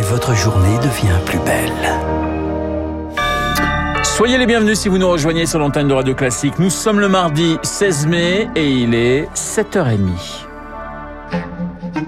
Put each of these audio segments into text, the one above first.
et votre journée devient plus belle. Soyez les bienvenus si vous nous rejoignez sur l'antenne de Radio Classique. Nous sommes le mardi 16 mai et il est 7h30.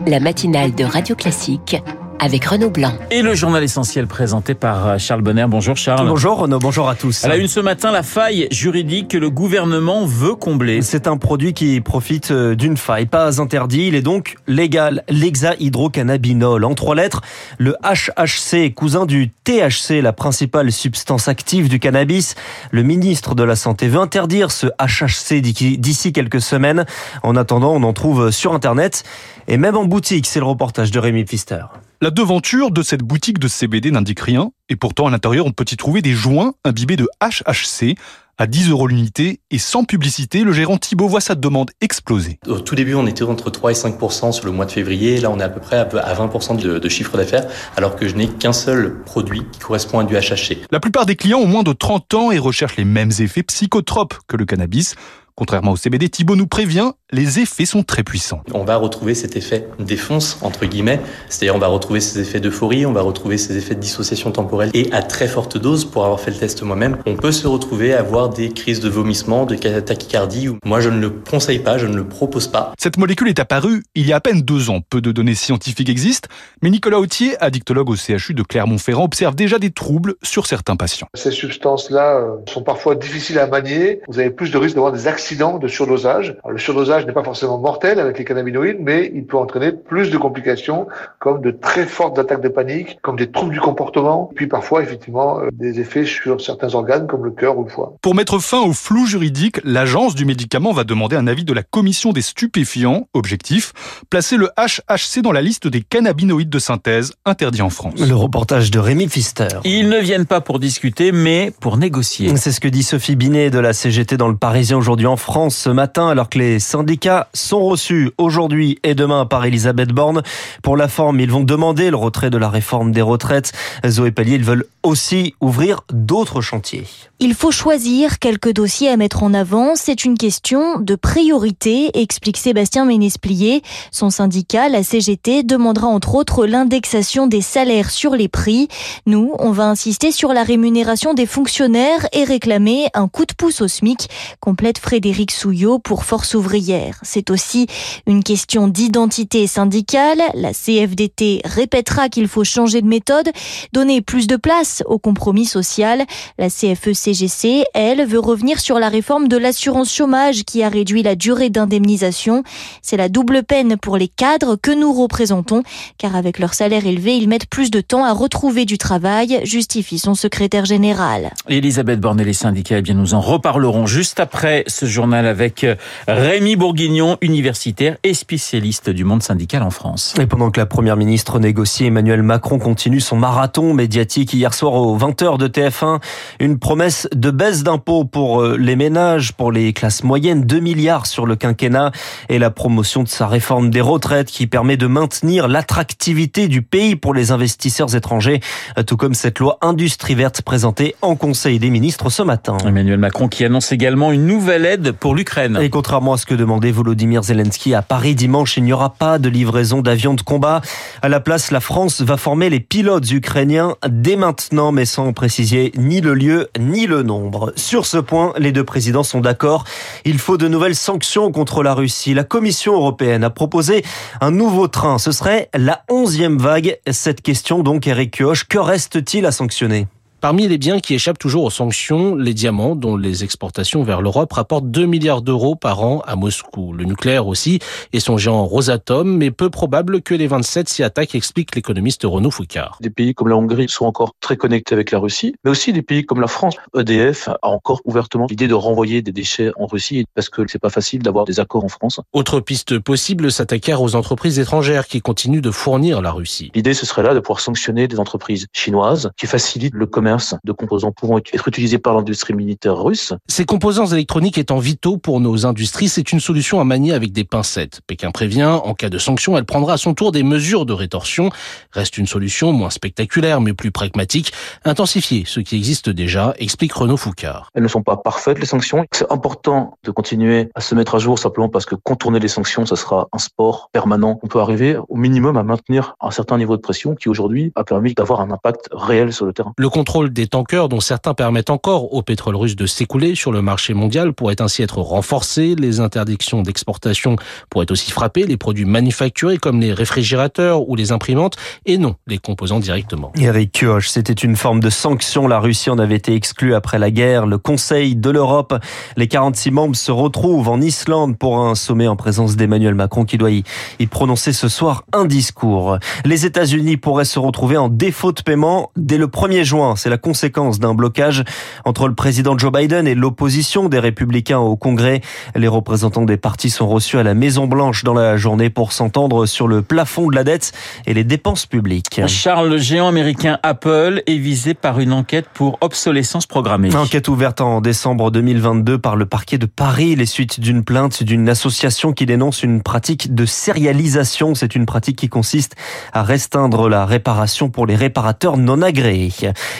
La matinale de Radio Classique avec Renaud Blanc. Et le journal essentiel présenté par euh, Charles Bonner. Bonjour Charles. Bonjour Renaud, bonjour à tous. À la une ce matin, la faille juridique que le gouvernement veut combler. C'est un produit qui profite euh, d'une faille, pas interdit, il est donc légal. L'hexahydrocannabinol. En trois lettres, le HHC, cousin du THC, la principale substance active du cannabis. Le ministre de la Santé veut interdire ce HHC d'ici quelques semaines. En attendant, on en trouve sur Internet et même en boutique. C'est le reportage de Rémi Pfister. La devanture de cette boutique de CBD n'indique rien, et pourtant à l'intérieur on peut y trouver des joints imbibés de HHC à 10 euros l'unité et sans publicité, le gérant Thibault voit sa demande exploser. Au tout début, on était entre 3 et 5% sur le mois de février. Là, on est à peu près à 20 de, de chiffre d'affaires, alors que je n'ai qu'un seul produit qui correspond à du HHC. La plupart des clients ont moins de 30 ans et recherchent les mêmes effets psychotropes que le cannabis. Contrairement au CBD, Thibault nous prévient, les effets sont très puissants. On va retrouver cet effet défonce, entre guillemets, c'est-à-dire on va retrouver ces effets d'euphorie, on va retrouver ces effets de dissociation temporelle, et à très forte dose, pour avoir fait le test moi-même, on peut se retrouver à avoir des crises de vomissement, de tachycardie. Moi, je ne le conseille pas, je ne le propose pas. Cette molécule est apparue il y a à peine deux ans. Peu de données scientifiques existent, mais Nicolas Autier, addictologue au CHU de Clermont-Ferrand, observe déjà des troubles sur certains patients. Ces substances-là euh, sont parfois difficiles à manier. Vous avez plus de risques d'avoir des accidents de surdosage. le surdosage n'est pas forcément mortel avec les cannabinoïdes, mais il peut entraîner plus de complications comme de très fortes attaques de panique, comme des troubles du comportement, puis parfois effectivement euh, des effets sur certains organes comme le cœur ou le foie. Pour mettre fin au flou juridique, l'agence du médicament va demander un avis de la commission des stupéfiants. Objectif, placer le HHC dans la liste des cannabinoïdes de synthèse interdits en France. Le reportage de Rémi Pfister. Ils ne viennent pas pour discuter, mais pour négocier. C'est ce que dit Sophie Binet de la CGT dans le Parisien aujourd'hui en France ce matin, alors que les syndicats sont reçus aujourd'hui et demain par Elisabeth Borne. Pour la forme, ils vont demander le retrait de la réforme des retraites. Zoé Pallier, ils veulent aussi ouvrir d'autres chantiers. Il faut choisir quelques dossiers à mettre en avant. C'est une question de priorité, explique Sébastien Ménesplier. Son syndicat, la CGT, demandera entre autres l'indexation des salaires sur les prix. Nous, on va insister sur la rémunération des fonctionnaires et réclamer un coup de pouce au SMIC, complète Frédéric Souillot pour Force ouvrière. C'est aussi une question d'identité syndicale. La CFDT répétera qu'il faut changer de méthode, donner plus de place au compromis social. La CFE-CGC, elle, veut revenir sur la réforme de l'assurance chômage qui a réduit la durée d'indemnisation. C'est la double peine pour les cadres que nous représentons, car avec leur salaire élevé, ils mettent plus de temps à retrouver du travail, justifie son secrétaire général. Elisabeth Borne et les syndicats, eh bien, nous en reparlerons juste après ce journal avec euh, Rémi Bourguignon, universitaire et spécialiste du monde syndical en France. Et pendant que la première ministre négocie, Emmanuel Macron continue son marathon médiatique hier soir aux 20h de TF1. Une promesse de baisse d'impôts pour euh, les ménages, pour les classes moyennes, 2 milliards sur le quinquennat et la promotion de sa réforme des retraites qui permet de maintenir l'attractivité du pays pour les investisseurs étrangers, tout comme cette loi industrie verte présentée en Conseil des ministres ce matin. Emmanuel Macron qui annonce également une nouvelle aide pour l'Ukraine. Et contrairement à ce que demandait Volodymyr Zelensky à Paris dimanche, il n'y aura pas de livraison d'avions de combat. À la place, la France va former les pilotes ukrainiens dès maintenant, mais sans préciser ni le lieu ni le nombre. Sur ce point, les deux présidents sont d'accord. Il faut de nouvelles sanctions contre la Russie. La Commission européenne a proposé un nouveau train. Ce serait la onzième vague. Cette question donc, Eric Kioch, que reste-t-il à sanctionner? Parmi les biens qui échappent toujours aux sanctions, les diamants, dont les exportations vers l'Europe rapportent 2 milliards d'euros par an à Moscou. Le nucléaire aussi, et son géant Rosatom, mais peu probable que les 27 s'y attaquent, explique l'économiste Renaud Foucard. Des pays comme la Hongrie sont encore très connectés avec la Russie, mais aussi des pays comme la France. EDF a encore ouvertement l'idée de renvoyer des déchets en Russie parce que c'est pas facile d'avoir des accords en France. Autre piste possible, s'attaquer aux entreprises étrangères qui continuent de fournir la Russie. L'idée, ce serait là de pouvoir sanctionner des entreprises chinoises qui facilitent le commerce commerce de composants pouvant être utilisés par l'industrie militaire russe. Ces composants électroniques étant vitaux pour nos industries, c'est une solution à manier avec des pincettes. Pékin prévient, en cas de sanctions, elle prendra à son tour des mesures de rétorsion. Reste une solution moins spectaculaire mais plus pragmatique, intensifier ce qui existe déjà, explique Renaud Foucard. Elles ne sont pas parfaites les sanctions. C'est important de continuer à se mettre à jour simplement parce que contourner les sanctions, ça sera un sport permanent. On peut arriver au minimum à maintenir un certain niveau de pression qui aujourd'hui a permis d'avoir un impact réel sur le terrain. Le contrôle des tankers dont certains permettent encore au pétrole russe de s'écouler sur le marché mondial pourrait ainsi être renforcé. Les interdictions d'exportation pourraient aussi frapper les produits manufacturés comme les réfrigérateurs ou les imprimantes et non les composants directement. Eric Kioch, c'était une forme de sanction. La Russie en avait été exclue après la guerre. Le Conseil de l'Europe, les 46 membres se retrouvent en Islande pour un sommet en présence d'Emmanuel Macron qui doit y, y prononcer ce soir un discours. Les États-Unis pourraient se retrouver en défaut de paiement dès le 1er juin. C'est la conséquence d'un blocage entre le président Joe Biden et l'opposition des républicains au Congrès. Les représentants des partis sont reçus à la Maison Blanche dans la journée pour s'entendre sur le plafond de la dette et les dépenses publiques. Charles, le géant américain Apple est visé par une enquête pour obsolescence programmée. Enquête ouverte en décembre 2022 par le parquet de Paris, les suites d'une plainte d'une association qui dénonce une pratique de sérialisation. C'est une pratique qui consiste à restreindre la réparation pour les réparateurs non agréés.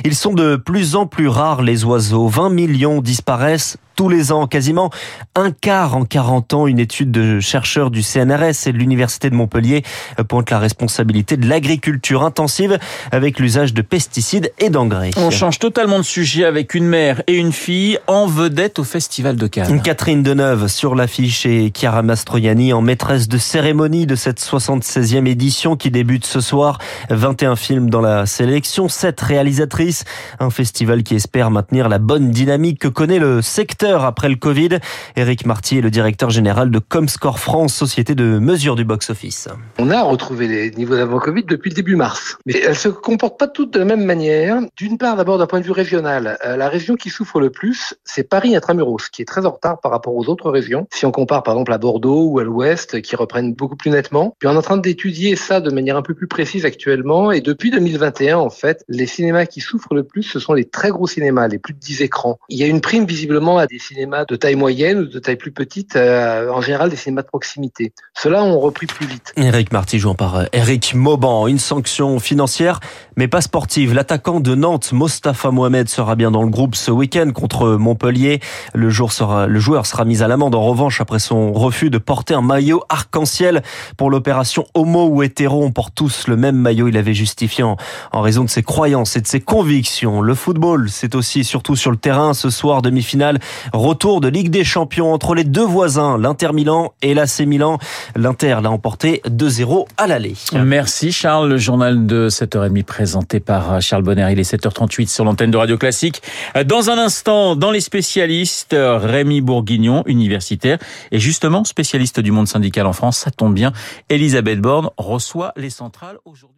Ils sont de plus en plus rares les oiseaux. 20 millions disparaissent tous les ans, quasiment un quart en 40 ans. Une étude de chercheurs du CNRS et de l'Université de Montpellier pointe la responsabilité de l'agriculture intensive avec l'usage de pesticides et d'engrais. On change totalement de sujet avec une mère et une fille en vedette au Festival de Cannes. Catherine Deneuve sur l'affiche et Chiara Mastroianni en maîtresse de cérémonie de cette 76e édition qui débute ce soir. 21 films dans la sélection, 7 réalisatrices. Un festival qui espère maintenir la bonne dynamique que connaît le secteur après le Covid. Éric Marty est le directeur général de Comscore France, société de mesure du box-office. On a retrouvé les niveaux d'avant Covid depuis le début mars. Mais elles se comportent pas toutes de la même manière. D'une part, d'abord d'un point de vue régional. Euh, la région qui souffre le plus, c'est Paris intramuros, qui est très en retard par rapport aux autres régions. Si on compare par exemple à Bordeaux ou à l'Ouest, qui reprennent beaucoup plus nettement. Puis on est en train d'étudier ça de manière un peu plus précise actuellement. Et depuis 2021, en fait, les cinémas qui souffrent le plus, ce sont les très gros cinémas, les plus de 10 écrans. Il y a une prime visiblement à des cinémas de taille moyenne ou de taille plus petite, euh, en général des cinémas de proximité. Ceux-là ont repris plus vite. Eric Marty jouant par euh, Eric Mauban. Une sanction financière, mais pas sportive. L'attaquant de Nantes, Mostafa Mohamed, sera bien dans le groupe ce week-end contre Montpellier. Le, jour sera, le joueur sera mis à l'amende en revanche après son refus de porter un maillot arc-en-ciel pour l'opération homo ou hétéro. On porte tous le même maillot. Il avait justifié en, en raison de ses croyances et de ses convictions. Le football, c'est aussi surtout sur le terrain ce soir demi-finale Retour de Ligue des Champions entre les deux voisins, l'Inter Milan et l'AC Milan. L'Inter l'a emporté 2-0 à l'aller. Merci Charles. Le journal de 7h30 présenté par Charles Bonner. Il est 7h38 sur l'antenne de Radio Classique. Dans un instant, dans les spécialistes, Rémi Bourguignon, universitaire, et justement spécialiste du monde syndical en France. Ça tombe bien. Elisabeth Borne reçoit les centrales aujourd'hui.